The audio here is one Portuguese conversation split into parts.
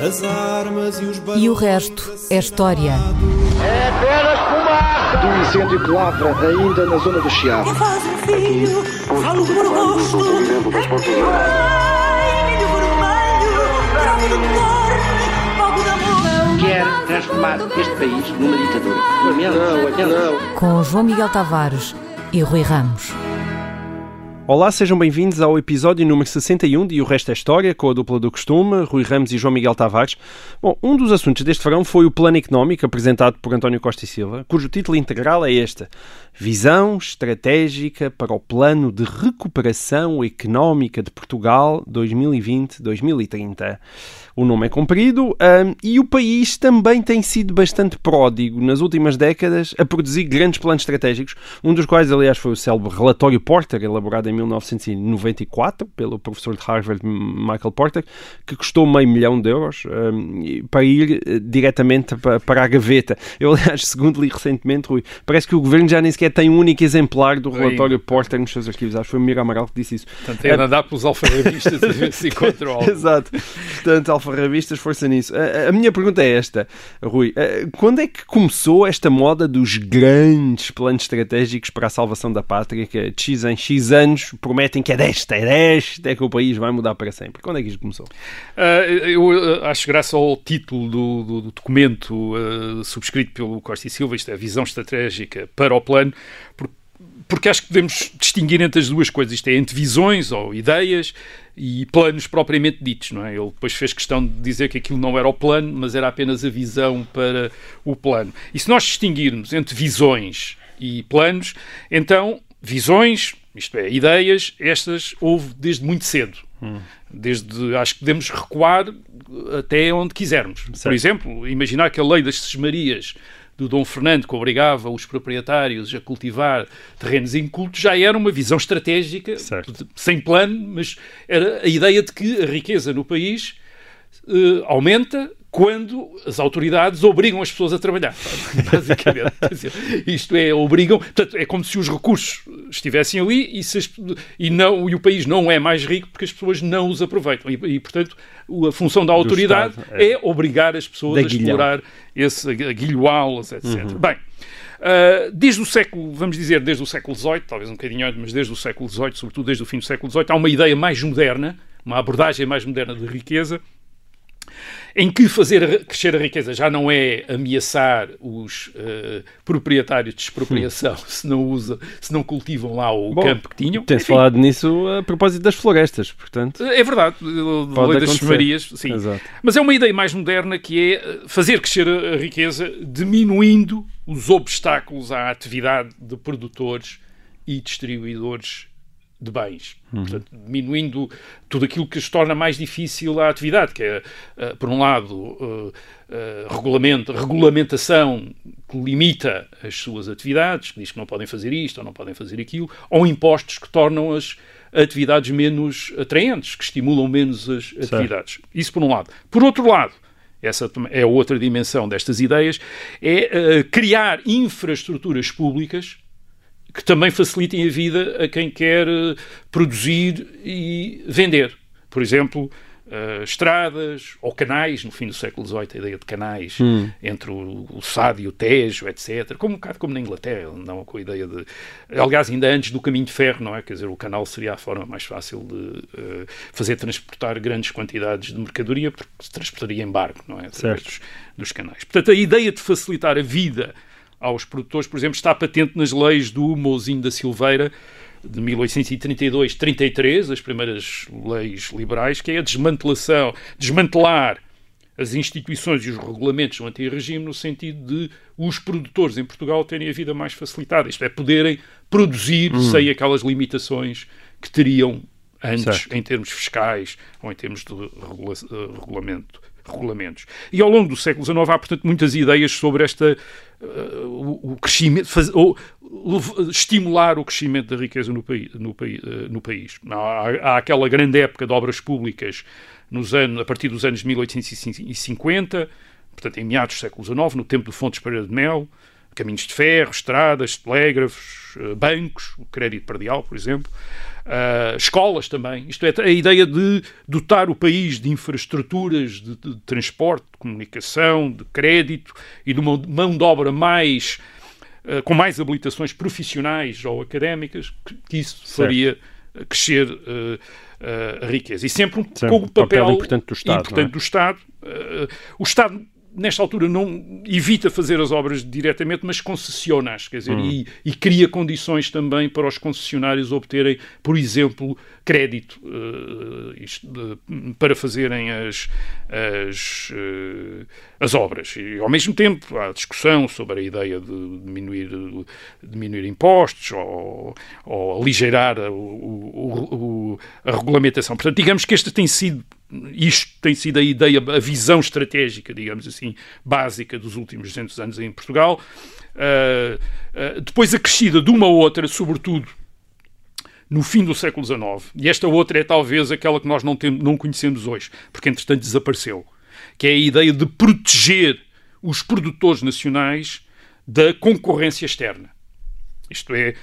As armas e os E o resto é história. É apenas fumaça! Do incêndio que lavra ainda na zona do Chiado. Faz um filho, falo por rosto. Quer transformar este país numa ditadura. Não, não. Com João Miguel Tavares e Rui Ramos. Olá, sejam bem-vindos ao episódio número 61 de O Resto é História, com a dupla do costume, Rui Ramos e João Miguel Tavares. Bom, um dos assuntos deste verão foi o Plano Económico, apresentado por António Costa e Silva, cujo título integral é este: Visão Estratégica para o Plano de Recuperação Económica de Portugal 2020-2030. O nome é comprido hum, e o país também tem sido bastante pródigo nas últimas décadas a produzir grandes planos estratégicos, um dos quais, aliás, foi o célebre Relatório Porter, elaborado em 1994 pelo professor de Harvard Michael Porter, que custou meio milhão de euros e- para ir eh, diretamente pa- para a gaveta. Eu, aliás, segundo li recentemente, Rui, parece que o governo já nem sequer tem um único exemplar do Relatório Porter nos seus arquivos. Acho que foi o Miro Amaral que disse isso. Portanto, é de andar pelos alfarrabistas a ver se encontra algo. Exato. Portanto, alfarrabistas, força nisso. A, a minha pergunta é esta, Rui. Quando é que começou esta moda dos grandes planos estratégicos para a salvação da pátria, que de X em X anos prometem que é desta, é desta, é que o país vai mudar para sempre? Quando é que isto começou? Ah, eu acho graça ao título do, do- do documento ah, subscrito pelo Costa e Silva, isto é a visão estratégica para o plano, por- porque acho que devemos distinguir entre as duas coisas, isto é, entre visões ou ideias e planos propriamente ditos, não é? Ele depois fez questão de dizer que aquilo não era o plano, mas era apenas a visão para o plano. E se nós distinguirmos entre visões e planos, então visões, isto é, ideias, estas houve desde muito cedo. Desde, acho que podemos recuar até onde quisermos. Por exemplo, imaginar que a lei das sesmarias do Dom Fernando, que obrigava os proprietários a cultivar terrenos incultos, já era uma visão estratégica, Certo. sem plano, mas era a ideia de que a riqueza no país eh, aumenta quando as autoridades obrigam as pessoas a trabalhar. Basicamente. Dizer, isto é, obrigam. Portanto, é como se os recursos estivessem ali e, as- e não, e o país não é mais rico porque as pessoas não os aproveitam. E, e, portanto, a função da autoridade é. é. obrigar as pessoas a explorar esse aguilhoá-las, etc. Bem. Uh, desde o século, vamos dizer, desde o século XVIII, talvez um bocadinho antes, mas desde o século XVIII, sobretudo desde o fim do século XVIII, há uma ideia mais moderna, uma abordagem mais moderna de riqueza, em que fazer crescer a riqueza já não é ameaçar os eh, proprietários de expropriação se não usa, se não cultivam lá o Bom, campo que tinham. Tem-se Enfim, falado nisso a propósito das florestas, portanto. É verdade, a Pode lei das acontecer. Marias, sim. Exato. Mas é uma ideia mais moderna que é eh, fazer crescer a riqueza diminuindo os obstáculos à atividade de produtores e distribuidores de bens. Portanto, diminuindo tudo aquilo que se torna mais difícil a atividade, que é, eh, por um lado, eh, eh, regulamento, regulamentação que limita as suas atividades, que diz que não podem fazer isto ou não podem fazer aquilo, ou impostos que tornam as atividades menos atraentes, que estimulam menos as atividades. Isso por um lado. Por outro lado, essa é outra dimensão destas ideias, é criar infraestruturas públicas que também facilitem a vida a quem quer eh, produzir e vender. Por exemplo, eh, estradas ou canais, no fim do século XVIII, a ideia de canais entre o, o Sado e o Tejo, etc. Como um bocado como na Inglaterra, não com a ideia de... Aliás, ainda antes do caminho de ferro, não é? Quer dizer, o canal seria a forma mais fácil de eh, fazer transportar grandes quantidades de mercadoria, porque se transportaria em barco, não é? Através Certo. dos, dos canais. Portanto, a ideia de facilitar a vida aos produtores, por exemplo, está patente nas leis do Mouzinho da Silveira de 1832-33, as primeiras leis liberais, que é a desmantelação, desmantelar as instituições e os regulamentos do antirregime no sentido de os produtores em Portugal terem a vida mais facilitada, isto é, poderem produzir sem aquelas limitações que teriam antes Certo. em termos fiscais ou em termos de regula- eh, regulamento, regulamentos. E ao longo do século XIX há, portanto, muitas ideias sobre esta o, crescimento, faz- ou, estimular o crescimento da riqueza no, país no, paí- eh, no país. Há, há aquela grande época de obras públicas nos anos, a partir dos anos 1850, portanto, em meados do século XIX, no tempo do Fontes Pereira de Mel, caminhos de ferro, estradas, telégrafos, uh, bancos, o crédito perdial, por exemplo, uh, escolas também. Isto é, a ideia de dotar o país de infraestruturas de, de transporte, de comunicação, de crédito e de uma mão de obra mais uh, com mais habilitações profissionais ou académicas, que, que isso faria crescer uh, a riqueza. E sempre com o papel, papel importante do Estado. Importante é? do Estado. o Estado nesta altura não evita fazer as obras diretamente, mas concessiona-as, quer dizer, hum. e, e, cria condições também para os concessionários obterem, por exemplo, crédito uh, isto, uh, para fazerem as, as, uh, as obras. E, ao mesmo tempo, há discussão sobre a ideia de diminuir, diminuir impostos ou, ou aligeirar o, o, o, a regulamentação. Portanto, digamos que este tem sido isto tem sido a ideia, a visão estratégica, digamos assim, básica dos últimos 200 anos em Portugal. Uh, uh, depois acrescida de uma ou outra, sobretudo no fim do século XIX, e esta outra é talvez aquela que nós não, temos, não conhecemos hoje, porque entretanto desapareceu, que é a ideia de proteger os produtores nacionais da concorrência externa. Isto é,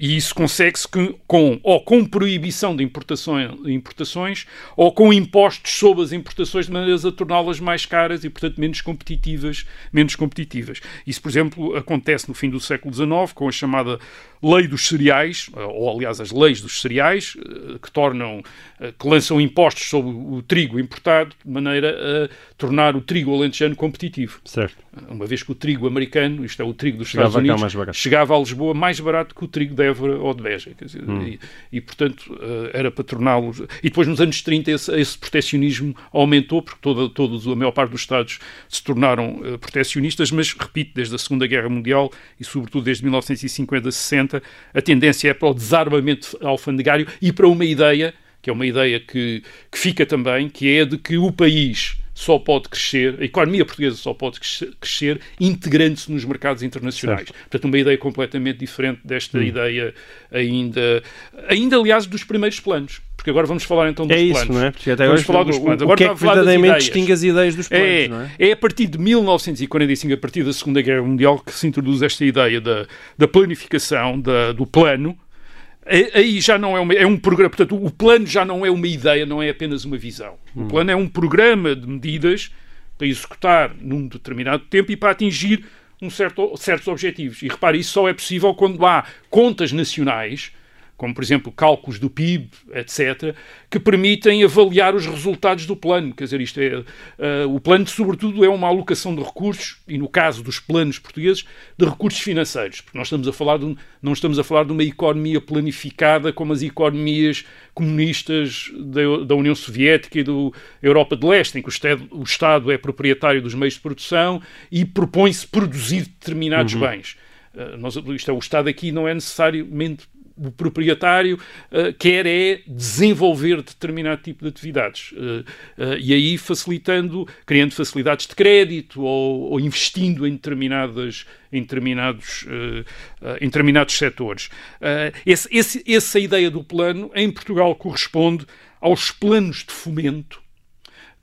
e isso consegue-se com, ou com proibição de importações ou com impostos sobre as importações de maneiras a torná-las mais caras e, portanto, menos competitivas, menos competitivas. Isso, por exemplo, acontece no fim do século XIX com a chamada lei dos cereais, ou aliás as leis dos cereais, eh, que tornam, eh, que lançam impostos sobre o trigo importado de maneira a tornar o trigo alentejano competitivo. Certo. Uma vez que o trigo americano, isto é o trigo dos chegava Estados Unidos, chegava a Lisboa mais barato que o trigo de Évora ou de Beja. Dizer, hum. e, e, portanto, eh, era para torná-los... E depois, nos anos 30, esse, esse proteccionismo aumentou, porque toda, todos, a maior parte dos Estados se tornaram uh, proteccionistas, mas, repito, desde a Segunda Guerra Mundial e, sobretudo, desde 1950, 60, a tendência é para o desarmamento alfandegário e para uma ideia, que é uma ideia que, que fica também, que é de que o país só pode crescer, a economia portuguesa só pode crescer integrando-se nos mercados internacionais. Certo. Portanto, uma ideia completamente diferente desta hum. ideia ainda, ainda aliás, dos primeiros planos. Porque agora vamos falar então dos é planos. isso, não é? Porque até vamos falar dos planos. O, agora o que é que verdadeiramente distingue as ideias dos planos, é, não é? É a partir de 1945, a partir da Segunda Guerra Mundial, que se introduz esta ideia da, da planificação, da, do plano, aí já não é uma, é um programa, portanto, o plano já não é uma ideia, não é apenas uma visão. O hum. plano é um programa de medidas para executar num determinado tempo e para atingir um certo, certos objetivos. E repare, isso só é possível quando há contas nacionais como por exemplo cálculos do PIB, etc., que permitem avaliar os resultados do plano. Quer dizer, isto é, uh, o plano, sobretudo, é uma alocação de recursos, e no caso dos planos portugueses, de recursos financeiros, porque nós estamos a falar de não estamos a falar de uma economia planificada como as economias comunistas da, da União Soviética e da Europa de Leste, em que o Estado, o Estado é proprietário dos meios de produção e propõe-se produzir determinados uhum. bens. Uh, nós, isto é, o Estado aqui não é necessariamente o proprietário uh, quer é desenvolver determinado tipo de atividades. Uh, uh, e aí facilitando, criando facilidades de crédito ou, ou investindo em, determinadas, em, determinados, em determinados setores. Esse, esse, essa ideia do plano, em Portugal, corresponde aos planos de fomento,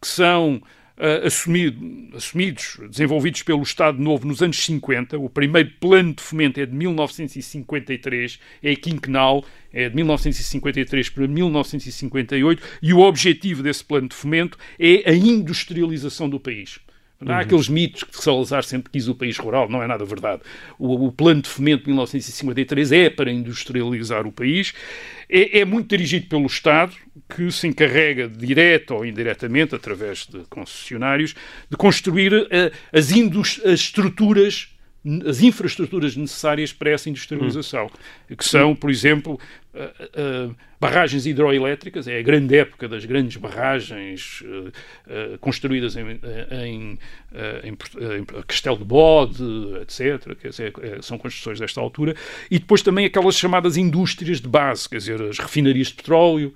que são uh, assumido, assumidos, desenvolvidos pelo Estado Novo nos anos 50. O primeiro plano de fomento é de 1953, é quinquenal, é de 1953 para 1958, e o objetivo desse plano de fomento é a industrialização do país. Há uhum. aqueles mitos que Salazar sempre quis o país rural, não é nada verdade. O, o, plano de fomento de 1953 é para industrializar o país, é, é, muito dirigido pelo Estado, que se encarrega, direta ou indiretamente, através de concessionários, de construir uh, as, as estruturas as infraestruturas necessárias para essa industrialização, hum. que são, por exemplo, uh, uh, barragens hidroelétricas, é a grande época das grandes barragens uh, construídas em, em, em, em, Castelo de Bode, etc., quer dizer, são construções desta altura, e depois também aquelas chamadas indústrias de base, quer dizer, as refinarias de petróleo,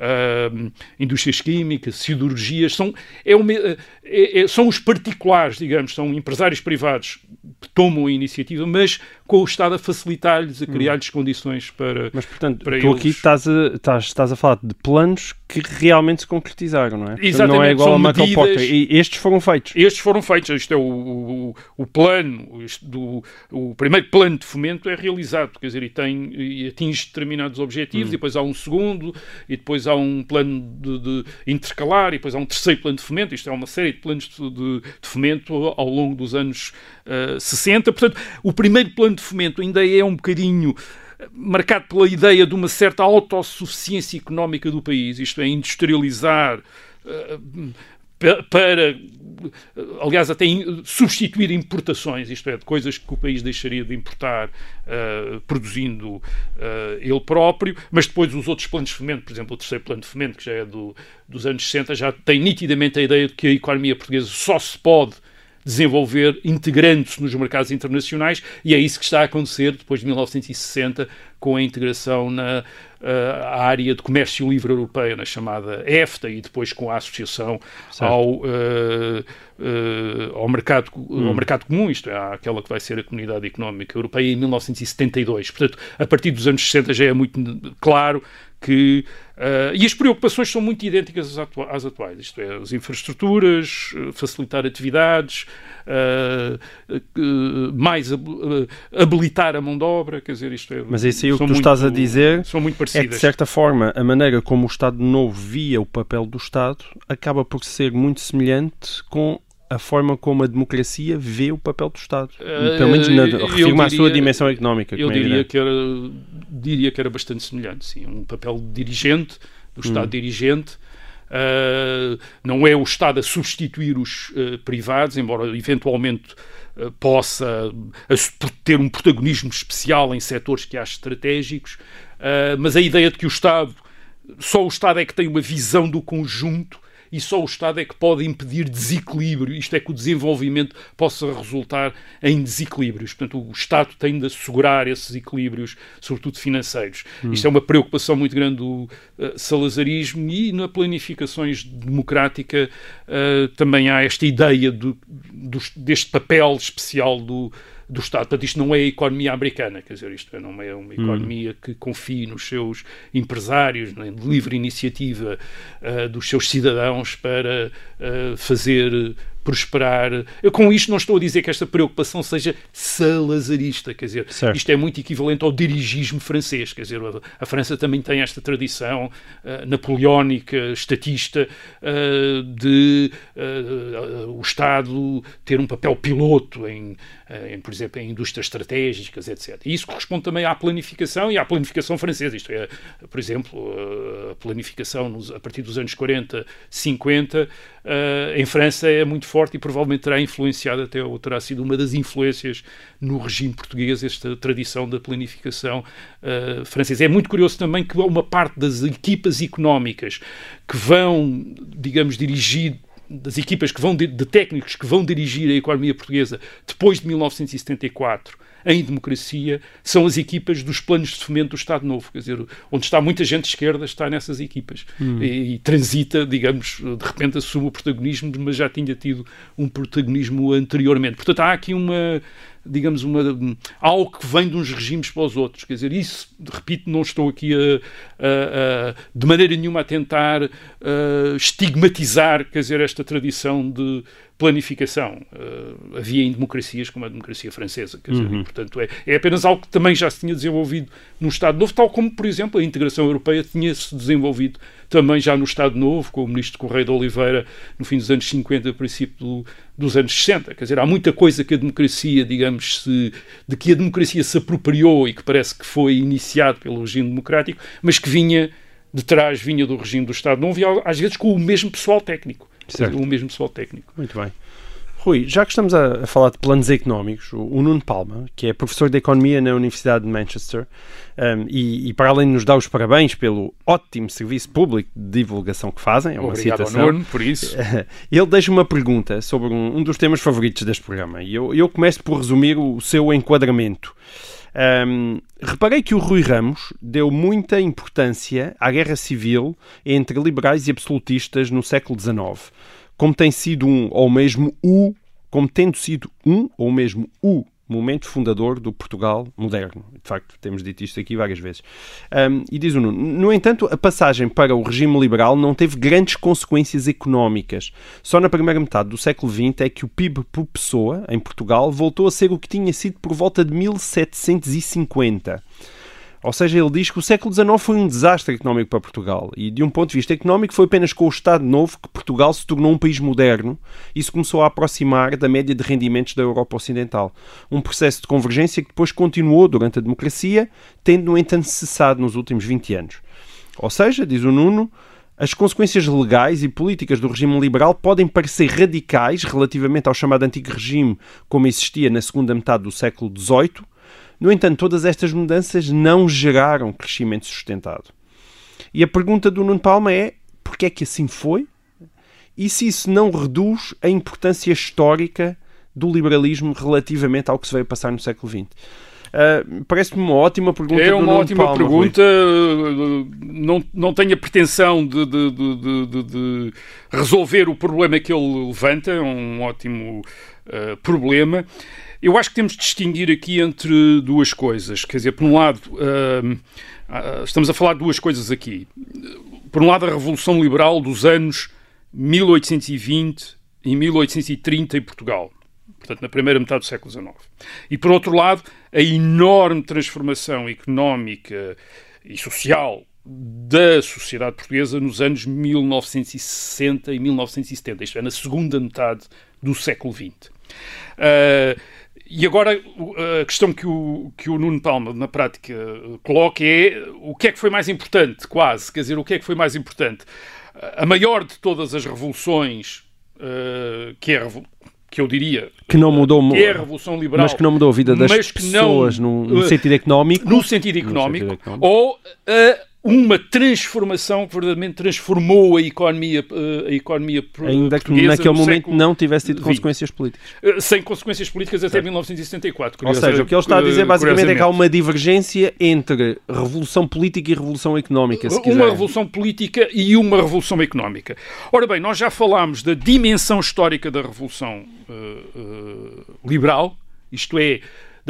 uh, indústrias químicas, siderurgias, são, é uma, é, é, são os particulares, digamos, são empresários privados que tomam a iniciativa, mas com o Estado a facilitar-lhes, a criar-lhes condições para. Mas, portanto, para tu eles... aqui estás a, estás, estás a falar de planos que realmente se concretizaram, não é? Exatamente, Não é igual a Michael Porter. E estes foram feitos. Estes foram feitos. Isto é o, o, o plano, isto do, o primeiro plano de fomento é realizado, quer dizer, e, tem, e atinge determinados objetivos, e depois há um segundo, e depois há um plano de, de intercalar, e depois há um terceiro plano de fomento. Isto é uma série de planos de, de- de fomento ao longo dos anos eh, 60. Portanto, o primeiro plano de fomento ainda é um bocadinho marcado pela ideia de uma certa autossuficiência económica do país, isto é, industrializar eh, pa- para, aliás, até substituir importações, isto é, de coisas que o país deixaria de importar eh, produzindo eh, ele próprio, mas depois os outros planos de fomento, por exemplo, o terceiro plano de fomento, que já é do, dos anos 60, já tem nitidamente a ideia de que a economia portuguesa só se pode desenvolver integrando-se nos mercados internacionais e é isso que está a acontecer depois de 1960 com a integração na eh, área de comércio livre europeia, na chamada EFTA e depois com a associação ao, eh, eh, ao, mercado, ao mercado comum, isto é, aquela que vai ser a Comunidade Económica Europeia em 1972. Portanto, a partir dos anos 60 já é muito claro que eh, e as preocupações são muito idênticas às, atua- às atuais, isto é, as infraestruturas, eh, facilitar atividades, eh, eh, mais hab- habilitar a mão de obra, quer dizer, isto é. Mas isso aí o que tu estás a dizer são muito É parecidas. que, de certa forma, a maneira como o Estado Novo via o papel do Estado acaba por ser muito semelhante com a forma como a democracia vê o papel do Estado. Eh, Pelo menos na, refiro-me à sua dimensão económica. Eu é diria evidente. que, era, diria que era bastante semelhante, sim. Um papel de dirigente, do Estado Hum. dirigente. Ah, não é o Estado a substituir os ah, privados, embora eventualmente possa ter um protagonismo especial em setores que acho estratégicos, mas a ideia de que o Estado, só o Estado é que tem uma visão do conjunto e só o Estado é que pode impedir desequilíbrio, isto é que o desenvolvimento possa resultar em desequilíbrios. Portanto, o Estado tem de assegurar esses equilíbrios, sobretudo financeiros. Isto é uma preocupação muito grande do eh, salazarismo e na planificações democrática eh, também há esta ideia do- dos- deste papel especial do, do Estado. Portanto, isto não é a economia americana, quer dizer, isto não é uma economia que confie nos seus empresários, de livre iniciativa ah, dos seus cidadãos para ah, fazer prosperar. Eu com isto não estou a dizer que esta preocupação seja salazarista, quer dizer, Certo. isto é muito equivalente ao dirigismo francês, quer dizer, a, a França também tem esta tradição ah, napoleónica, estatista, ah, de ah, o Estado ter um papel piloto em, em, por exemplo, em indústrias estratégicas, etc. E isso corresponde também à planificação e à planificação francesa, isto é, por exemplo, a planificação nos- a partir dos anos 40, 50, ah, em França é muito forte e provavelmente terá influenciado até, ou terá sido uma das influências no regime português, esta tradição da planificação ah, francesa. É muito curioso também que uma parte das equipas económicas que vão, digamos, dirigir das equipas que vão de, de técnicos que vão dirigir a economia portuguesa depois de 1974 em democracia são as equipas dos planos de fomento do Estado Novo, quer dizer, onde está muita gente de esquerda está nessas equipas e, e transita, digamos, de repente assume o protagonismo, mas já tinha tido um protagonismo anteriormente. Portanto, há aqui uma digamos, uma, algo que vem de uns regimes para os outros. Quer dizer, isso, repito, não estou aqui a, a- a- de maneira nenhuma a tentar a, estigmatizar, quer dizer, esta tradição de planificação. Uh, havia em democracias como a democracia francesa, quer dizer, e, portanto, é, é apenas algo que também já se tinha desenvolvido no Estado Novo, tal como, por exemplo, a integração europeia tinha-se desenvolvido também já no Estado Novo, com o ministro Correia de Oliveira no fim dos anos 50, princípio do, dos anos 60. Quer dizer, há muita coisa que a democracia, digamos, se, de que a democracia se apropriou e que parece que foi iniciado pelo regime democrático, mas que vinha de trás, vinha do regime do Estado Novo e às vezes com o mesmo pessoal técnico. Certo. o mesmo pessoal técnico. Muito bem. Rui, já que estamos a, a falar de planos económicos, o, o Nuno Palma, que é professor de Economia na Universidade de Manchester, um, e, e para além de nos dar os parabéns pelo ótimo serviço público de divulgação que fazem, é uma Obrigado citação, Nuno por isso. ele deixa uma pergunta sobre um, um dos temas favoritos deste programa, e eu, eu começo por resumir o, o seu enquadramento. Um, reparei que o Rui Ramos deu muita importância à guerra civil entre liberais e absolutistas no século XIX, como tem sido um ou mesmo o, como tendo sido um ou mesmo o momento fundador do Portugal moderno. De facto, temos dito isto aqui várias vezes. Um, e diz o Nuno, no entanto, a passagem para o regime liberal não teve grandes consequências económicas. Só na primeira metade do século XX é que o PIB por pessoa, em Portugal, voltou a ser o que tinha sido por volta de 1750. Ou seja, ele diz que o século XIX foi um desastre económico para Portugal e, de um ponto de vista económico, foi apenas com o Estado Novo que Portugal se tornou um país moderno e se começou a aproximar da média de rendimentos da Europa Ocidental. Um processo de convergência que depois continuou durante a democracia, tendo, no entanto, cessado nos últimos 20 anos. Ou seja, diz o Nuno, as consequências legais e políticas do regime liberal podem parecer radicais relativamente ao chamado antigo regime como existia na segunda metade do século XVIII, no entanto, todas estas mudanças não geraram crescimento sustentado. E a pergunta do Nuno Palma é porquê é que assim foi? E se isso não reduz a importância histórica do liberalismo relativamente ao que se veio passar no século XX? Uh, Parece-me uma ótima pergunta. É uma ótima Palma, pergunta. Não, não tenho a pretensão de, de, de, de, de resolver o problema que ele levanta. É um ótimo uh, problema. Eu acho que temos de distinguir aqui entre duas coisas. Quer dizer, por um lado, uh, uh, estamos a falar de duas coisas aqui. Por um lado, a Revolução Liberal dos anos 1820 e 1830 em Portugal. Portanto, na primeira metade do século XIX. E, por outro lado, a enorme transformação económica e social da sociedade portuguesa nos anos 1960 e 1970, isto é, na segunda metade do século XX. Uh, e agora a questão que o, que o Nuno Palma, na prática, coloca é o que é que foi mais importante, quase. Quer dizer, o que é que foi mais importante? A maior de todas as revoluções, uh, que é que eu diria que não mudou que é a revolução liberal, mas que não mudou a vida das pessoas não, no, no, sentido económico, no sentido económico, no sentido económico. ou uh, uma transformação que verdadeiramente transformou a economia, eh, a economia Ainda que naquele momento não tivesse tido consequências políticas. Eh, sem consequências políticas até certo. 1974. Ou seja, o que ele está a dizer basicamente é que há uma divergência entre revolução política e revolução económica. uma revolução política e uma revolução económica. Ora bem, nós já falámos da dimensão histórica da revolução uh, uh, liberal, isto é,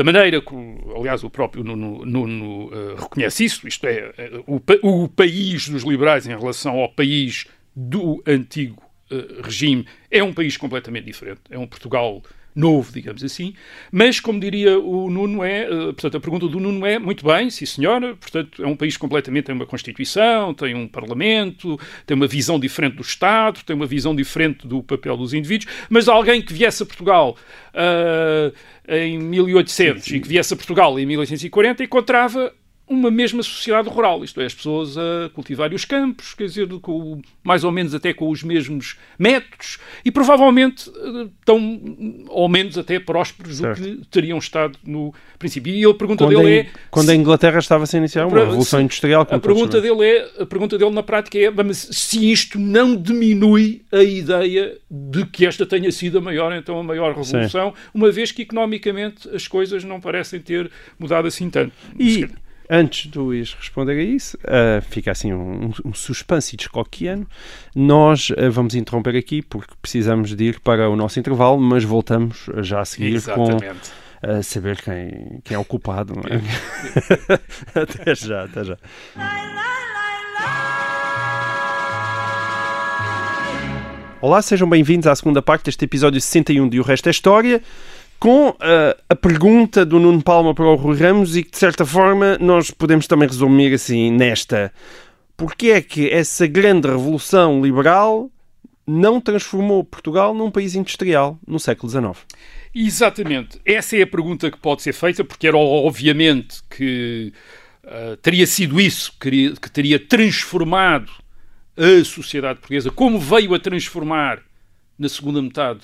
da maneira que, aliás, o próprio Nuno, Nuno uh, reconhece isso, isto é, uh, o, o, país dos liberais em relação ao país do antigo uh, regime é um país completamente diferente. É um Portugal novo, digamos assim, mas, como diria o Nuno, é, portanto, a pergunta do Nuno é, muito bem, sim senhora, portanto, é um país completamente, tem uma Constituição, tem um Parlamento, tem uma visão diferente do Estado, tem uma visão diferente do papel dos indivíduos, mas alguém que viesse a Portugal... Uh, em 1800 sim, sim. e que viesse a Portugal em 1840 encontrava uma mesma sociedade rural, isto é, as pessoas a cultivarem os campos, quer dizer, com, mais ou menos até com os mesmos métodos e provavelmente eh, tão ou menos até prósperos certo. do que teriam estado no princípio. E a pergunta quando dele em, é... Quando a Inglaterra estava a se iniciar uma revolução industrial... A pergunta, dele é, a pergunta dele na prática é mas se isto não diminui a ideia de que esta tenha sido a maior, então a maior revolução, Sim. uma vez que economicamente as coisas não parecem ter mudado assim tanto. E antes do ires responder a isso, uh, fica assim um, um suspense descoquiano. Nós uh, vamos interromper aqui porque precisamos de ir para o nosso intervalo, mas voltamos já a seguir Exatamente. com uh, saber quem, quem é o culpado. É? até já, até já. Olá, sejam bem-vindos à segunda parte deste episódio 61 de O Resto é História com uh, a pergunta do Nuno Palma para o Rui Ramos e que, de certa forma, nós podemos também resumir assim nesta. Porquê é que essa grande revolução liberal não transformou Portugal num país industrial no século XIX? Exatamente. Essa é a pergunta que pode ser feita, porque era obviamente que uh, teria sido isso que, que teria transformado a sociedade portuguesa, como veio a transformar na segunda metade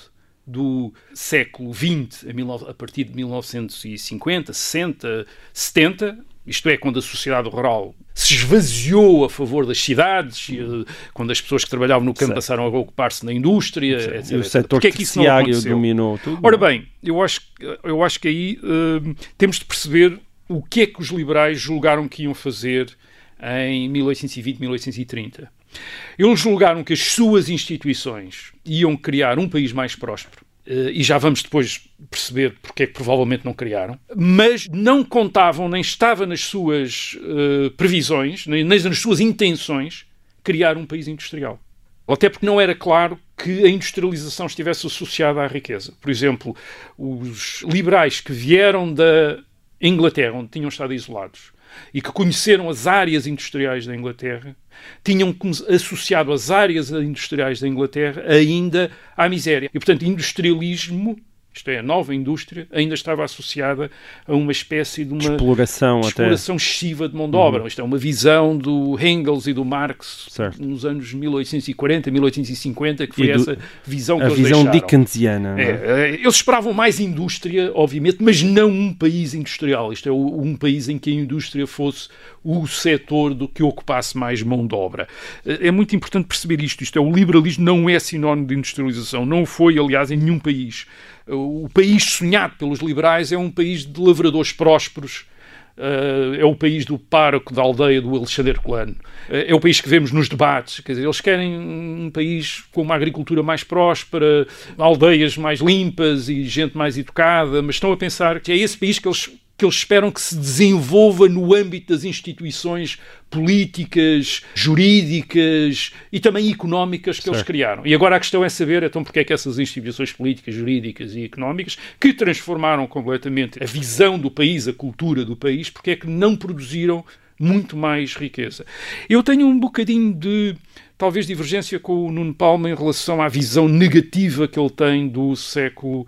do século XX, a, partir de 1950, 60, 70, isto é, quando a sociedade rural se esvaziou a favor das cidades, eh, quando as pessoas que trabalhavam no campo certo. passaram a ocupar-se na indústria, Sim. etc. E o setor é que isso não dominou tudo. Ora bem, eu acho, eu acho que aí uh, temos de perceber o que é que os liberais julgaram que iam fazer em 1820, 1830. Eles julgaram que as suas instituições iam criar um país mais próspero eh, e já vamos depois perceber porque é que provavelmente não criaram, mas não contavam, nem estava nas suas uh, previsões, nem nas suas intenções, criar um país industrial. Até porque não era claro que a industrialização estivesse associada à riqueza. Por exemplo, os liberais que vieram da Inglaterra, onde tinham estado isolados, e que conheceram as áreas industriais da Inglaterra, tinham associado as áreas industriais da Inglaterra ainda à miséria. E, portanto, industrialismo isto é, a nova indústria, ainda estava associada a uma espécie de uma exploração, exploração excessiva de mão de obra. Uhum. Isto é uma visão do Engels e do Marx certo. nos anos 1840, 1850, que foi do, essa visão que a eles visão deixaram. dickensiana. É, é, eles esperavam mais indústria, obviamente, mas não um país industrial. Isto é, um país em que a indústria fosse o setor do que ocupasse mais mão de obra. É muito importante perceber isto. Isto é, o liberalismo não é sinónimo de industrialização. Não foi, aliás, em nenhum país o país sonhado pelos liberais é um país de lavradores prósperos, Uh, é o país do pároco da aldeia do Alexandre Colano. Uh, é o país que vemos nos debates. Quer dizer, eles querem um país com uma agricultura mais próspera, aldeias mais limpas e gente mais educada, mas estão a pensar que é esse país que eles que eles esperam que se desenvolva no âmbito das instituições políticas, jurídicas e também económicas que certo. eles criaram. E agora a questão é saber, então, porque é que essas instituições políticas, jurídicas e económicas, que transformaram completamente a visão do país, a cultura do país, porque é que não produziram muito mais riqueza. Eu tenho um bocadinho de talvez divergência com o Nuno Palma em relação à visão negativa que ele tem do século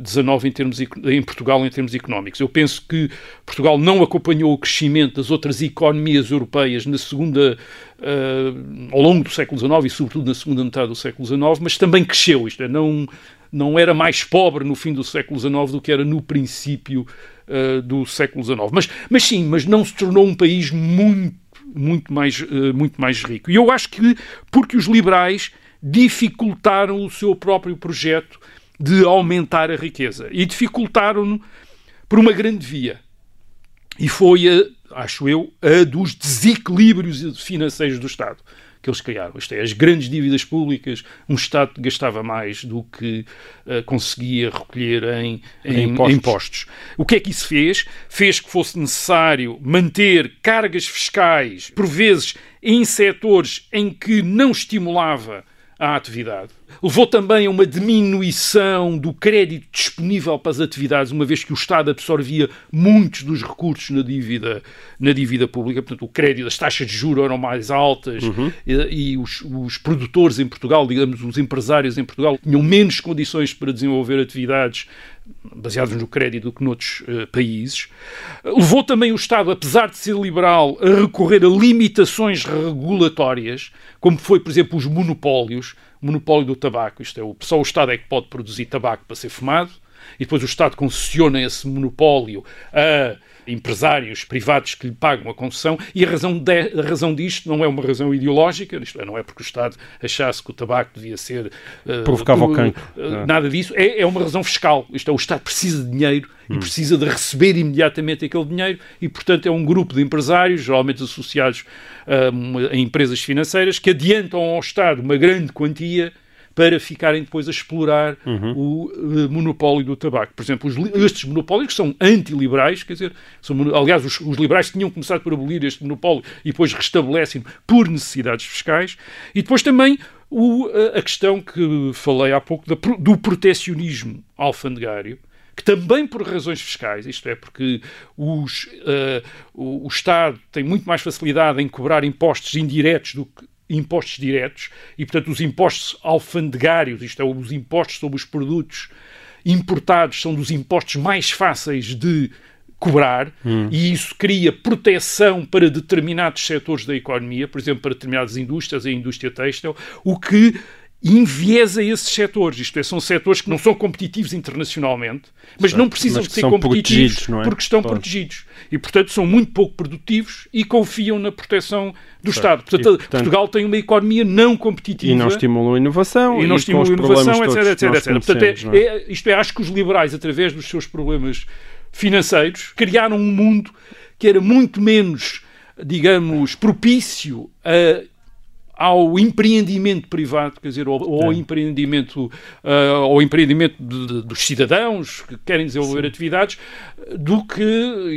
19 em, termos, em Portugal em termos económicos. Eu penso que Portugal não acompanhou o crescimento das outras economias europeias na segunda, uh, ao longo do século XIX e sobretudo na segunda metade do século XIX, mas também cresceu, isto é, não, não era mais pobre no fim do século XIX do que era no princípio uh, do século XIX. Mas, mas sim, mas não se tornou um país muito, muito, mais, uh, muito mais rico. E eu acho que porque os liberais dificultaram o seu próprio projeto de aumentar a riqueza e dificultaram-no por uma grande via. E foi, a, acho eu, a dos desequilíbrios financeiros do Estado que eles criaram. Isto é, as grandes dívidas públicas, um Estado que gastava mais do que uh, conseguia recolher em, em, impostos. impostos. O que é que isso fez? Fez que fosse necessário manter cargas fiscais, por vezes em setores em que não estimulava a atividade levou também a uma diminuição do crédito disponível para as atividades, uma vez que o Estado absorvia muitos dos recursos na dívida, na dívida pública, portanto, o crédito, as taxas de juros eram mais altas uhum. e, e os, os, produtores em Portugal, digamos, os empresários em Portugal, tinham menos condições para desenvolver atividades baseados no crédito do que noutros uh, países. Levou também o Estado, apesar de ser liberal, a recorrer a limitações regulatórias, como foi, por exemplo, os monopólios monopólio do tabaco. Isto é, só o Estado é que pode produzir tabaco para ser fumado e depois o Estado concessiona esse monopólio a empresários privados que lhe pagam a concessão e a razão, de, a razão disto não é uma razão ideológica, isto é, não é porque o Estado achasse que o tabaco devia ser... Uh, Provocava o cancro. Uh, nada disso. É, é uma razão fiscal. Isto é, o Estado precisa de dinheiro hum. e precisa de receber imediatamente aquele dinheiro e, portanto, é um grupo de empresários, geralmente associados uh, a empresas financeiras, que adiantam ao Estado uma grande quantia para ficarem depois a explorar uhum. o uh, monopólio do tabaco. Por exemplo, os, estes monopólios que são antiliberais, quer dizer, são, aliás, os, os, liberais tinham começado por abolir este monopólio e depois restabelecem por necessidades fiscais, e depois também o, a questão que falei há pouco da, do protecionismo alfandegário, que também por razões fiscais, isto é, porque os, uh, o, o, Estado tem muito mais facilidade em cobrar impostos indiretos do que impostos diretos e, portanto, os impostos alfandegários, isto é, os impostos sobre os produtos importados, são dos impostos mais fáceis de cobrar hum. e isso cria proteção para determinados setores da economia, por exemplo, para determinadas indústrias, a indústria têxtil, o que enviesa esses setores. Isto é, são setores que não são competitivos internacionalmente, mas certo. não precisam mas de ser competitivos é? porque estão pois. protegidos. E, portanto, são muito pouco produtivos e confiam na proteção do certo. Estado. Portanto, e, portanto, Portugal tem uma economia não competitiva. E não estimulam a inovação. E não estimulam a inovação, etc, etc, etc. Portanto, é, é, isto é, acho que os liberais, através dos seus problemas financeiros, criaram um mundo que era muito menos, digamos, propício a ao empreendimento privado, quer dizer, ao, ao é. empreendimento, uh, ao empreendimento de, de, dos cidadãos que querem desenvolver Sim. atividades, do que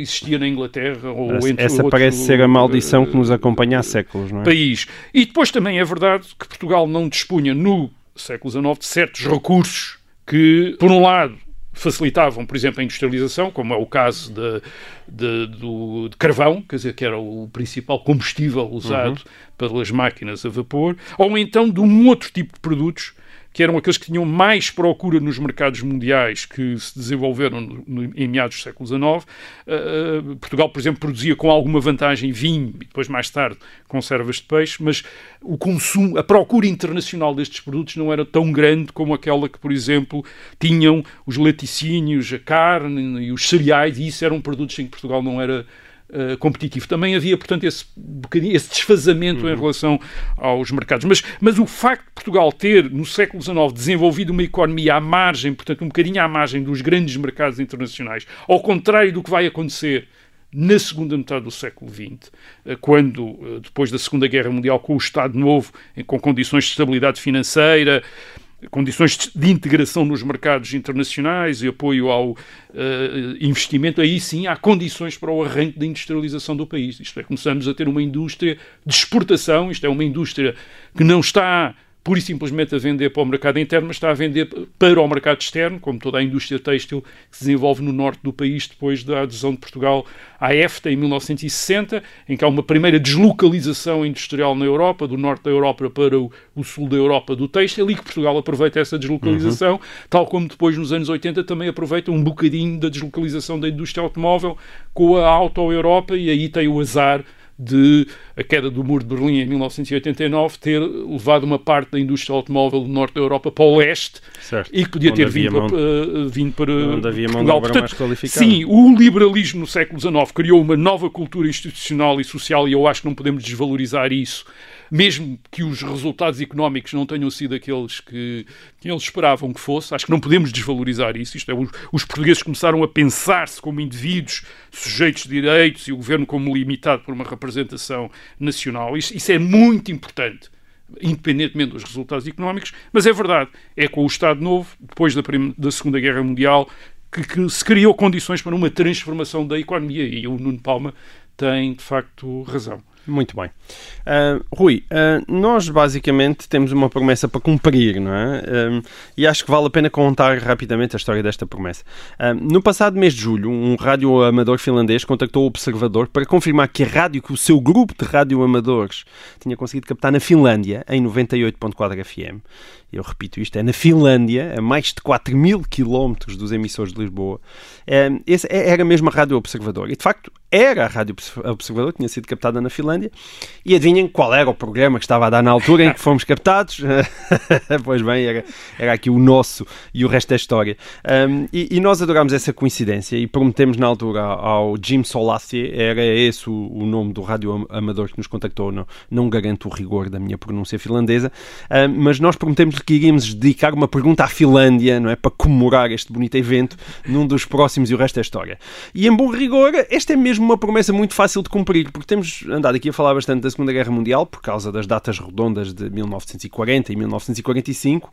existia na Inglaterra ou essa, entre Essa outro, parece ser a maldição que nos acompanha há séculos, não é? País. E depois também é verdade que Portugal não dispunha no século XIX de certos recursos que, por um lado, facilitavam, por exemplo, a industrialização, como é o caso de, de, do, de carvão, quer dizer, que era o principal combustível usado uhum. pelas máquinas a vapor, ou então de um outro tipo de produtos que eram aqueles que tinham mais procura nos mercados mundiais que se desenvolveram no, no, em meados do século XIX. Uh, Portugal, por exemplo, produzia com alguma vantagem vinho e depois, mais tarde, conservas de peixe, mas o consumo, a procura internacional destes produtos não era tão grande como aquela que, por exemplo, tinham os laticínios, a carne e os cereais, e isso eram produtos em que Portugal não era uh, competitivo. Também havia, portanto, esse, esse desfazamento uhum. em relação aos mercados. Mas, mas o facto de Portugal ter, no século XIX, desenvolvido uma economia à margem, portanto, um bocadinho à margem dos grandes mercados internacionais, ao contrário do que vai acontecer na segunda metade do século XX, eh, quando, eh, depois da Segunda Guerra Mundial, com o Estado Novo, com condições de estabilidade financeira, condições de integração nos mercados internacionais e apoio ao uh, investimento, aí sim há condições para o arranque da industrialização do país. Isto é, começamos a ter uma indústria de exportação, isto é, uma indústria que não está pura e simplesmente a vender para o mercado interno, mas está a vender para o mercado externo, como toda a indústria têxtil que se desenvolve no norte do país depois da adesão de Portugal à EFTA em 1960, em que há uma primeira deslocalização industrial na Europa, do norte da Europa para o, o sul da Europa do têxtil, e que Portugal aproveita essa deslocalização, uhum. tal como depois nos anos 80 também aproveita um bocadinho da deslocalização da indústria automóvel com a Auto-Europa, e aí tem o azar de a queda do muro de Berlim em 1989 ter levado uma parte da indústria automóvel do norte da Europa para o leste certo. e que podia onde ter vindo, mão, para, uh, vindo para onde havia Portugal. Portanto, sim, o liberalismo no século XIX criou uma nova cultura institucional e social e eu acho que não podemos desvalorizar isso mesmo que os resultados económicos não tenham sido aqueles que, que eles esperavam que fosse, acho que não podemos desvalorizar isso. Isto é, os, os portugueses começaram a pensar-se como indivíduos sujeitos de direitos e o governo como limitado por uma representação nacional. Isso, isso é muito importante independentemente dos resultados económicos, mas é verdade, é com o Estado Novo, depois da, da Segunda Guerra Mundial, que, que, se criou condições para uma transformação da economia e o Nuno Palma tem, de facto, razão. Muito bem. Uh, Rui, uh, nós basicamente temos uma promessa para cumprir, não é? Uh, e acho que vale a pena contar rapidamente a história desta promessa. no passado mês de julho, um rádio amador finlandês contactou o Observador para confirmar que a rádio que o seu grupo de rádio amadores tinha conseguido captar na Finlândia, em 98.4 FM, eu repito isto, é na Finlândia, a mais de 4 mil quilómetros dos emissores de Lisboa. Esse é, era mesmo a Rádio Observador. E de facto era a Rádio Observador, tinha sido captada na Finlândia. E adivinhem qual era o programa que estava a dar na altura em que fomos captados? pois bem, era, era aqui o nosso e o resto da história. Um, e, e, nós adorámos essa coincidência e prometemos na altura ao Jim Solassi, era esse o, o nome do rádio amador que nos contactou, não, não garanto o rigor da minha pronúncia finlandesa, um, mas nós prometemos que iríamos dedicar uma pergunta à Finlândia, não é? Para comemorar este bonito evento num dos próximos e o resto da história. E em bom rigor, esta é mesmo uma promessa muito fácil de cumprir, porque temos andado aqui a falar bastante da Segunda Guerra Mundial por causa das datas redondas de 1940 e 1945,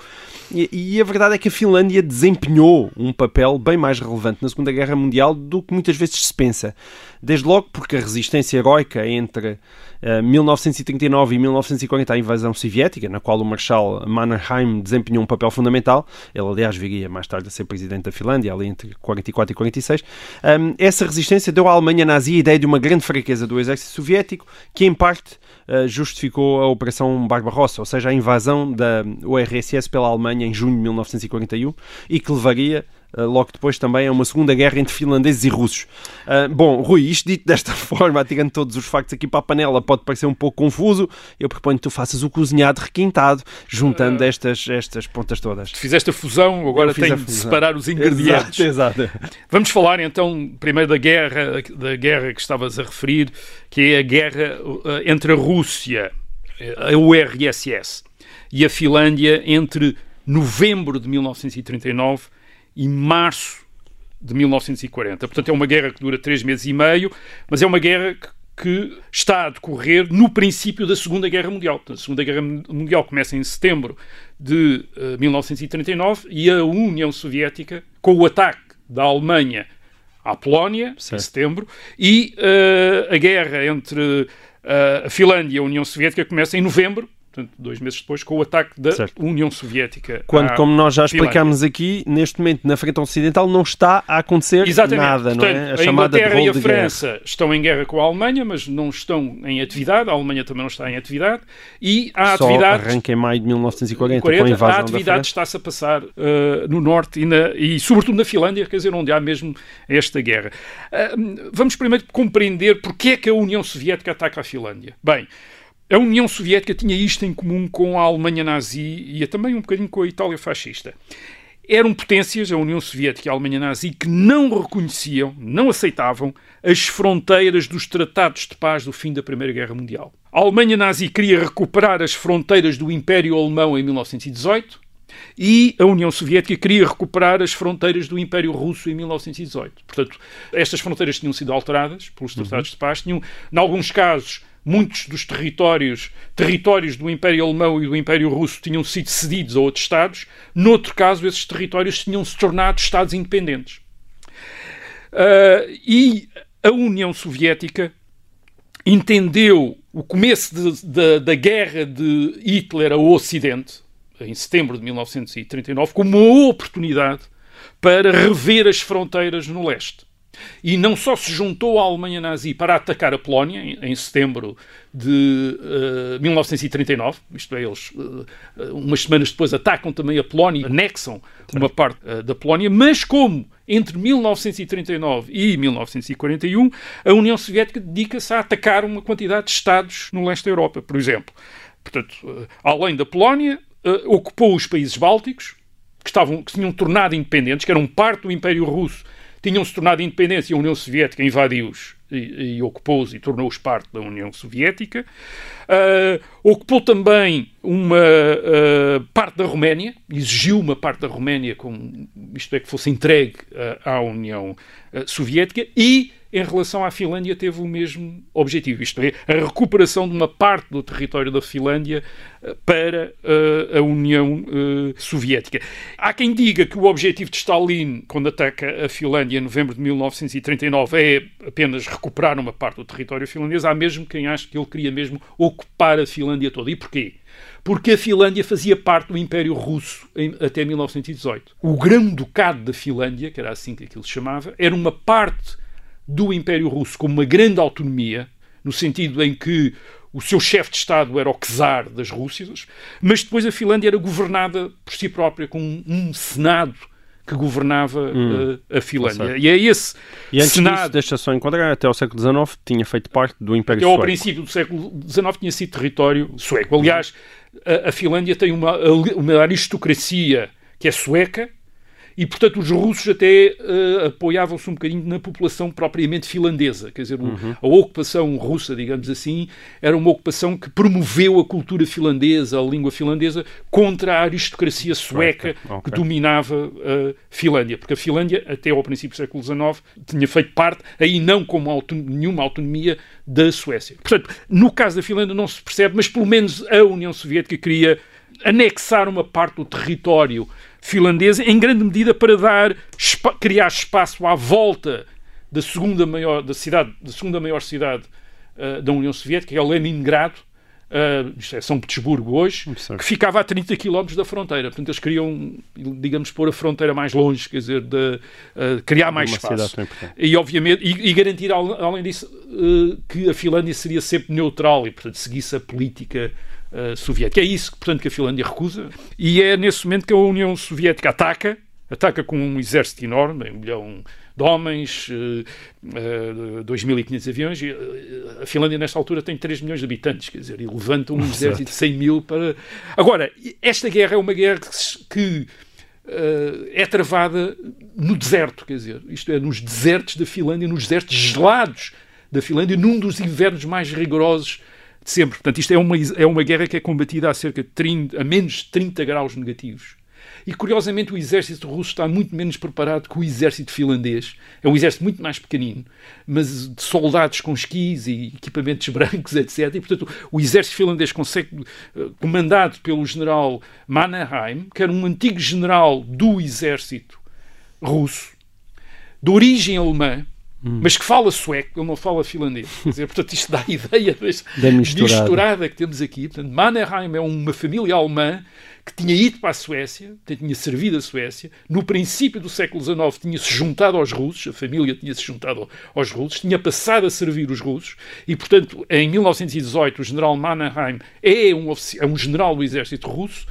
e, e a verdade é que a Finlândia desempenhou um papel bem mais relevante na Segunda Guerra Mundial do que muitas vezes se pensa. Desde logo porque a resistência heroica entre 1939 eh, e 1940 a invasão soviética, na qual o Marshal Mannerheim desempenhou um papel fundamental. Ele, aliás, viria mais tarde a ser presidente da Finlândia, ali entre 44 e 46. Um, essa resistência deu à Alemanha nazi a ideia de uma grande fraqueza do exército soviético, que em parte uh, justificou a Operação Barbarossa, ou seja, a invasão da URSS pela Alemanha em junho de 1941 e que levaria eh, logo depois também é uma segunda guerra entre finlandeses e russos. Uh, bom, Rui, isto dito desta forma, atirando todos os factos aqui para a panela, pode parecer um pouco confuso. Eu proponho que tu faças o cozinhado requintado, juntando uh, estas, estas pontas todas. Fizeste a fusão, agora tenho de separar os ingredientes. Exato, exato. Vamos falar então primeiro da guerra, da guerra que estavas a referir, que é a guerra entre a Rússia, a URSS, e a Finlândia entre novembro de 1939 e março de 1940. Portanto, é uma guerra que dura três meses e meio, mas é uma guerra que que está a decorrer no princípio da Segunda Guerra Mundial. Portanto, a Segunda Guerra Mundial começa em setembro de uh, 1939 e a União Soviética, com o ataque da Alemanha à Polónia, certo. em setembro, e uh, a guerra entre uh, a Finlândia e a União Soviética começa em novembro, portanto, dois meses depois, com o ataque da certo. União Soviética. Quando, como nós já explicámos aqui, neste momento na frente ocidental não está a acontecer Exatamente. nada, portanto, não é? A, a Inglaterra e a França estão em guerra com a Alemanha, mas não estão em atividade, a Alemanha também não está em atividade, e há Só atividade... arranca em maio de 1940 40, com a invasão A atividade está-se a passar uh, no Norte e, na, e sobretudo na Finlândia, quer dizer, onde há mesmo esta guerra. Uh, vamos primeiro compreender porque é que a União Soviética ataca a Finlândia. Bem, a União Soviética tinha isto em comum com a Alemanha nazi e também um bocadinho com a Itália fascista. Eram potências, a União Soviética e a Alemanha nazi, que não reconheciam, não aceitavam as fronteiras dos tratados de paz do fim da Primeira Guerra Mundial. A Alemanha nazi queria recuperar as fronteiras do Império Alemão em 1918 e a União Soviética queria recuperar as fronteiras do Império Russo em 1918. Portanto, estas fronteiras tinham sido alteradas pelos tratados uhum. de paz, tinham, em alguns casos, muitos dos territórios, territórios do Império Alemão e do Império Russo tinham sido cedidos a outros Estados, noutro caso, esses territórios tinham se tornado Estados independentes. Uh, e a União Soviética entendeu o começo de, de, da guerra de Hitler ao Ocidente, em setembro de 1939, como uma oportunidade para rever as fronteiras no leste. E não só se juntou à Alemanha nazi para atacar a Polónia em, em setembro de uh, eh, 1939, isto é, eles uh, umas semanas depois atacam também a Polónia, anexam uma parte uh, da Polónia, mas como entre 1939 e 1941 a União Soviética dedica-se a atacar uma quantidade de Estados no leste da Europa, por exemplo. Portanto, além da Polónia, ocupou os países bálticos, que, estavam, que tinham tornado independentes, que eram parte do Império Russo tinham-se tornado independentes e a União Soviética invadiu-os e, e ocupou-os e tornou-os parte da União Soviética. Uh, ocupou também uma uh, parte da Roménia, exigiu uma parte da Roménia, com, isto é, que fosse entregue uh, à União Soviética e em relação à Finlândia teve o mesmo objetivo, isto é, a recuperação de uma parte do território da Finlândia eh, para uh, a União uh, Soviética. Há quem diga que o objetivo de Stalin, quando ataca a Finlândia em novembro de 1939, é apenas recuperar uma parte do território finlandês. Há mesmo quem acha que ele queria mesmo ocupar a Finlândia toda. E porquê? porque a Finlândia fazia parte do Império Russo em, até 1918. O Grão-Ducado da Finlândia, que era assim que aquilo se chamava, era uma parte do Império Russo com uma grande autonomia, no sentido em que o seu chefe de Estado era o czar das Rússias, mas depois a Finlândia era governada por si própria, com um, Senado que governava hum, uh, a Finlândia. E é esse e antes Senado... deixa só enquadrar, até ao século XIX tinha feito parte do Império até Sueco. ao princípio do século XIX tinha sido território sueco. Aliás, a, a Finlândia tem uma, uma aristocracia que é sueca, e, portanto, os russos até uh, apoiavam-se um bocadinho na população propriamente finlandesa. Quer dizer, uhum. a ocupação russa, digamos assim, era uma ocupação que promoveu a cultura finlandesa, a língua finlandesa, contra a aristocracia sueca okay. que dominava a Finlândia. Porque a Finlândia, até ao princípio do século XIX, tinha feito parte, aí não como auton nenhuma autonomia, da Suécia. Portanto, no caso da Finlândia não se percebe, mas pelo menos a União Soviética queria anexar uma parte do território finlandesa, em grande medida para dar criar espaço à volta da segunda maior da cidade, da segunda maior cidade uh, da União Soviética, que é Leningrado, uh, isto é São Petersburgo hoje, que ficava a 30 km da fronteira. Portanto, eles queriam, digamos, pôr a fronteira mais longe, quer dizer, de, uh, criar mais Uma espaço. E, obviamente, e, e garantir, além disso, uh, que a Finlândia seria sempre neutral e, portanto, seguisse a política uh, soviética. É isso, portanto, que a Finlândia recusa. E é nesse momento que a União Soviética ataca, ataca com um exército enorme, um milhão de homens, uh, uh, 2.500 aviões. E, uh, a Finlândia, nesta altura, tem 3 milhões de habitantes, quer dizer, e levanta um exército de 100 mil para. Agora, esta guerra é uma guerra que, que uh, é travada no deserto, quer dizer, isto é, nos desertos da Finlândia, nos desertos gelados da Finlândia, num dos invernos mais rigorosos de sempre. Portanto, isto é uma, é uma guerra que é combatida a cerca de 30, a menos de 30 graus negativos. e curiosamente o exército russo está muito menos preparado que o exército finlandês. É um exército muito mais pequenino, mas de soldados com esquis e equipamentos brancos, etc. E, portanto, o exército finlandês consegue, eh, comandado pelo general Mannerheim, que era um antigo general do exército russo, de origem alemã, mas que fala sueco, ele não fala finlandês. Quer dizer, portanto, isto dá a ideia Da misturada. misturada que temos aqui. Portanto, Mannerheim é uma família alemã que tinha ido para a Suécia, portanto, tinha servido a Suécia. No princípio do século XIX tinha-se juntado aos russos, a família tinha-se juntado aos russos, tinha passado a servir os russos e, portanto, em 1918 o general Mannerheim é um, é um general do exército russo,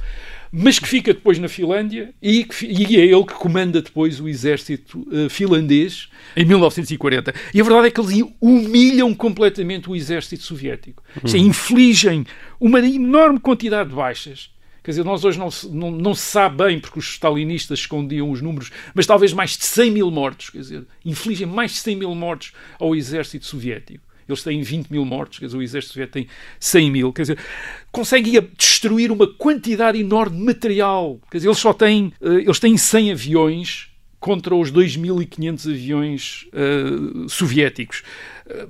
mas que fica depois na Finlândia e, que e é ele que comanda depois o exército eh, finlandês em 1940. E a verdade é que eles humilham completamente o exército soviético. Isto é, infligem uma enorme quantidade de baixas. Quer dizer, nós hoje não se, não, não se sabe bem, porque os stalinistas escondiam os números, mas talvez mais de 100 mil mortos. Quer dizer, infligem mais de 100 mil mortos ao exército soviético. Eles têm 20 mil mortos, quer dizer, o exército soviético tem 100 mil. Quer dizer, conseguem destruir uma quantidade enorme de material. Quer dizer, eles só têm, eh, eles têm 100 aviões contra os 2.500 aviões eh, soviéticos. Eh,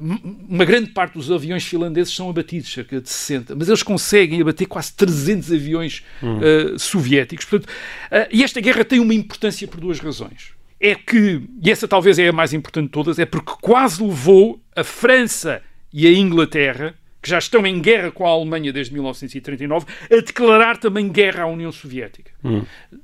uma grande parte dos aviões finlandeses são abatidos, cerca de 60, mas eles conseguem abater quase 300 aviões eh, soviéticos. Portanto, eh, e esta guerra tem uma importância por duas razões. É que, e essa talvez é a mais importante de todas, é porque quase levou a França e a Inglaterra, que já estão em guerra com a Alemanha desde 1939, a declarar também guerra à União Soviética,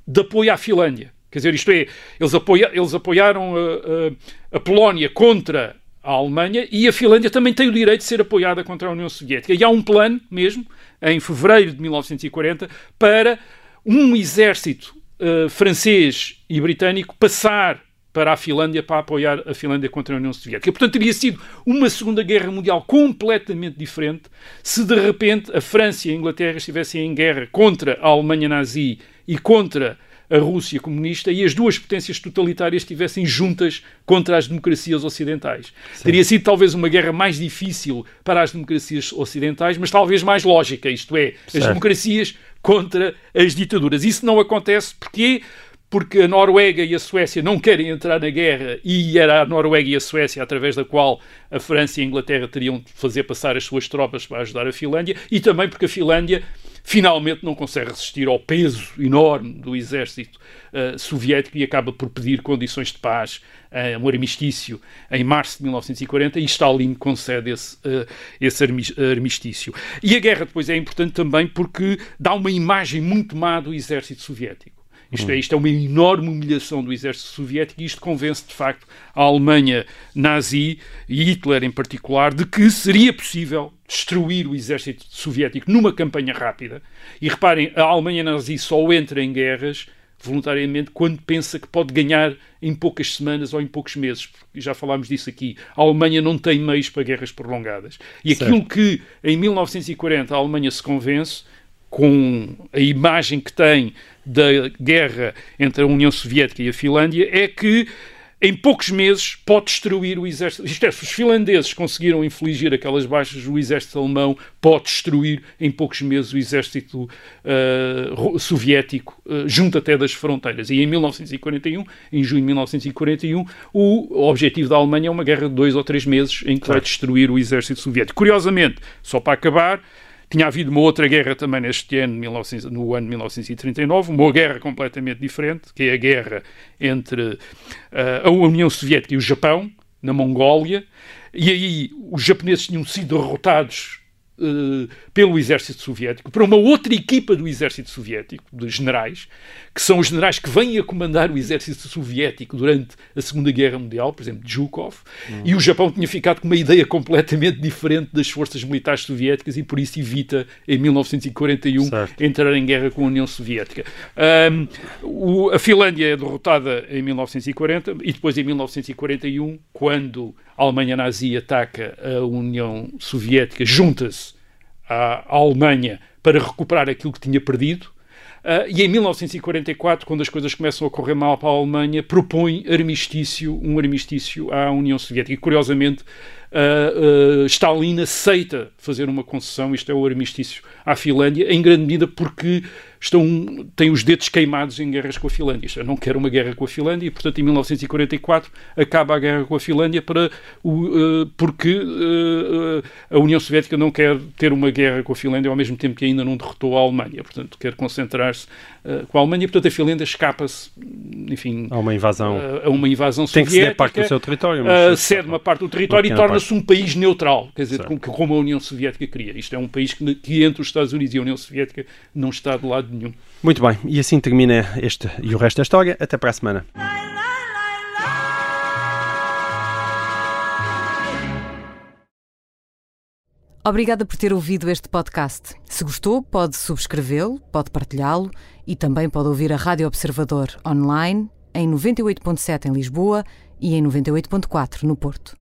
de apoio à Finlândia. Quer dizer, isto é, eles, apoia, eles apoiaram a, a- a Polónia contra a Alemanha e a Finlândia também tem o direito de ser apoiada contra a União Soviética. E há um plano mesmo, em fevereiro de 1940, para um exército eh, francês e britânico passar para a Finlândia para apoiar a Finlândia contra a União Soviética. Portanto, teria sido uma Segunda Guerra Mundial completamente diferente se de repente a França e a Inglaterra estivessem em guerra contra a Alemanha nazi e contra a Rússia comunista e as duas potências totalitárias estivessem juntas contra as democracias ocidentais. Teria sido talvez uma guerra mais difícil para as democracias ocidentais, mas talvez mais lógica, isto é, as Certo. democracias contra as ditaduras. Isso não acontece porque porque a Noruega e a Suécia não querem entrar na guerra e era a Noruega e a Suécia através da qual a França e a Inglaterra teriam de fazer passar as suas tropas para ajudar a Finlândia e também porque a Finlândia finalmente não consegue resistir ao peso enorme do exército eh, soviético e acaba por pedir condições de paz, eh, um armistício em março de 1940 e Stalin concede esse, eh, esse armis- armistício. E a guerra depois é importante também porque dá uma imagem muito má do exército soviético. Isto é, isto é uma enorme humilhação do exército soviético e isto convence, de facto, a Alemanha nazi e Hitler em particular de que seria possível destruir o exército soviético numa campanha rápida. E reparem, a Alemanha nazi só entra em guerras voluntariamente quando pensa que pode ganhar em poucas semanas ou em poucos meses. Porque já falámos disso aqui. A Alemanha não tem meios para guerras prolongadas. E aquilo que em 1940 a Alemanha se convence com a imagem que tem da guerra entre a União Soviética e a Finlândia é que em poucos meses pode destruir o exército. Isto é, se os finlandeses conseguiram infligir aquelas baixas, o exército alemão pode destruir em poucos meses o exército uh, soviético, uh, junto até das fronteiras. E em 1941, em junho de 1941, o objetivo da Alemanha é uma guerra de dois ou três meses em que vai destruir o exército soviético. Curiosamente, só para acabar, tinha havido uma outra guerra também neste ano, 1900 no ano de 1939, uma guerra completamente diferente, que é a guerra entre eh, a União Soviética e o Japão, na Mongólia, e aí os japoneses tinham sido derrotados eh, pelo exército soviético, por uma outra equipa do exército soviético, de generais, que são os generais que vêm a comandar o exército soviético durante a Segunda Guerra Mundial, por exemplo, Zhukov, e o Japão tinha ficado com uma ideia completamente diferente das forças militares soviéticas e por isso evita, em 1941, Certo. entrar em guerra com a União Soviética. Ahm, o- a Finlândia é derrotada em 1940 e depois em 1941, quando a Alemanha nazi ataca a União Soviética, junta-se à Alemanha para recuperar aquilo que tinha perdido. Ah, e em 1944, quando as coisas começam a correr mal para a Alemanha, propõe armistício, um armistício à União Soviética. E, curiosamente, uh, uh, Stalin aceita fazer uma concessão, isto é o armistício à Finlândia, em grande medida porque estão, têm os dedos queimados em guerras com a Finlândia. Isto, é, não quer uma guerra com a Finlândia e, portanto, em 1944 acaba a guerra com a Finlândia para o, uh, porque uh, a União Soviética não quer ter uma guerra com a Finlândia ao mesmo tempo que ainda não derrotou a Alemanha. Portanto, quer concentrar-se uh, com a Alemanha. Portanto, a Finlândia escapa-se, enfim... A uma invasão. A uma invasão Tem soviética. que ceder parte do seu território. Mas cede uma parte do território e torna-se um país neutral. Quer dizer, como, como a União Soviética queria. Isto é um país que, que entre os Estados Unidos e a União Soviética não está de lado nenhum. Muito bem, e assim termina este e o resto da história. Até para a semana. Obrigada por ter ouvido este podcast. Se gostou, pode subscrevê-lo, pode partilhá-lo e também pode ouvir a Rádio Observador online em 98.7 em Lisboa e em 98.4 no Porto.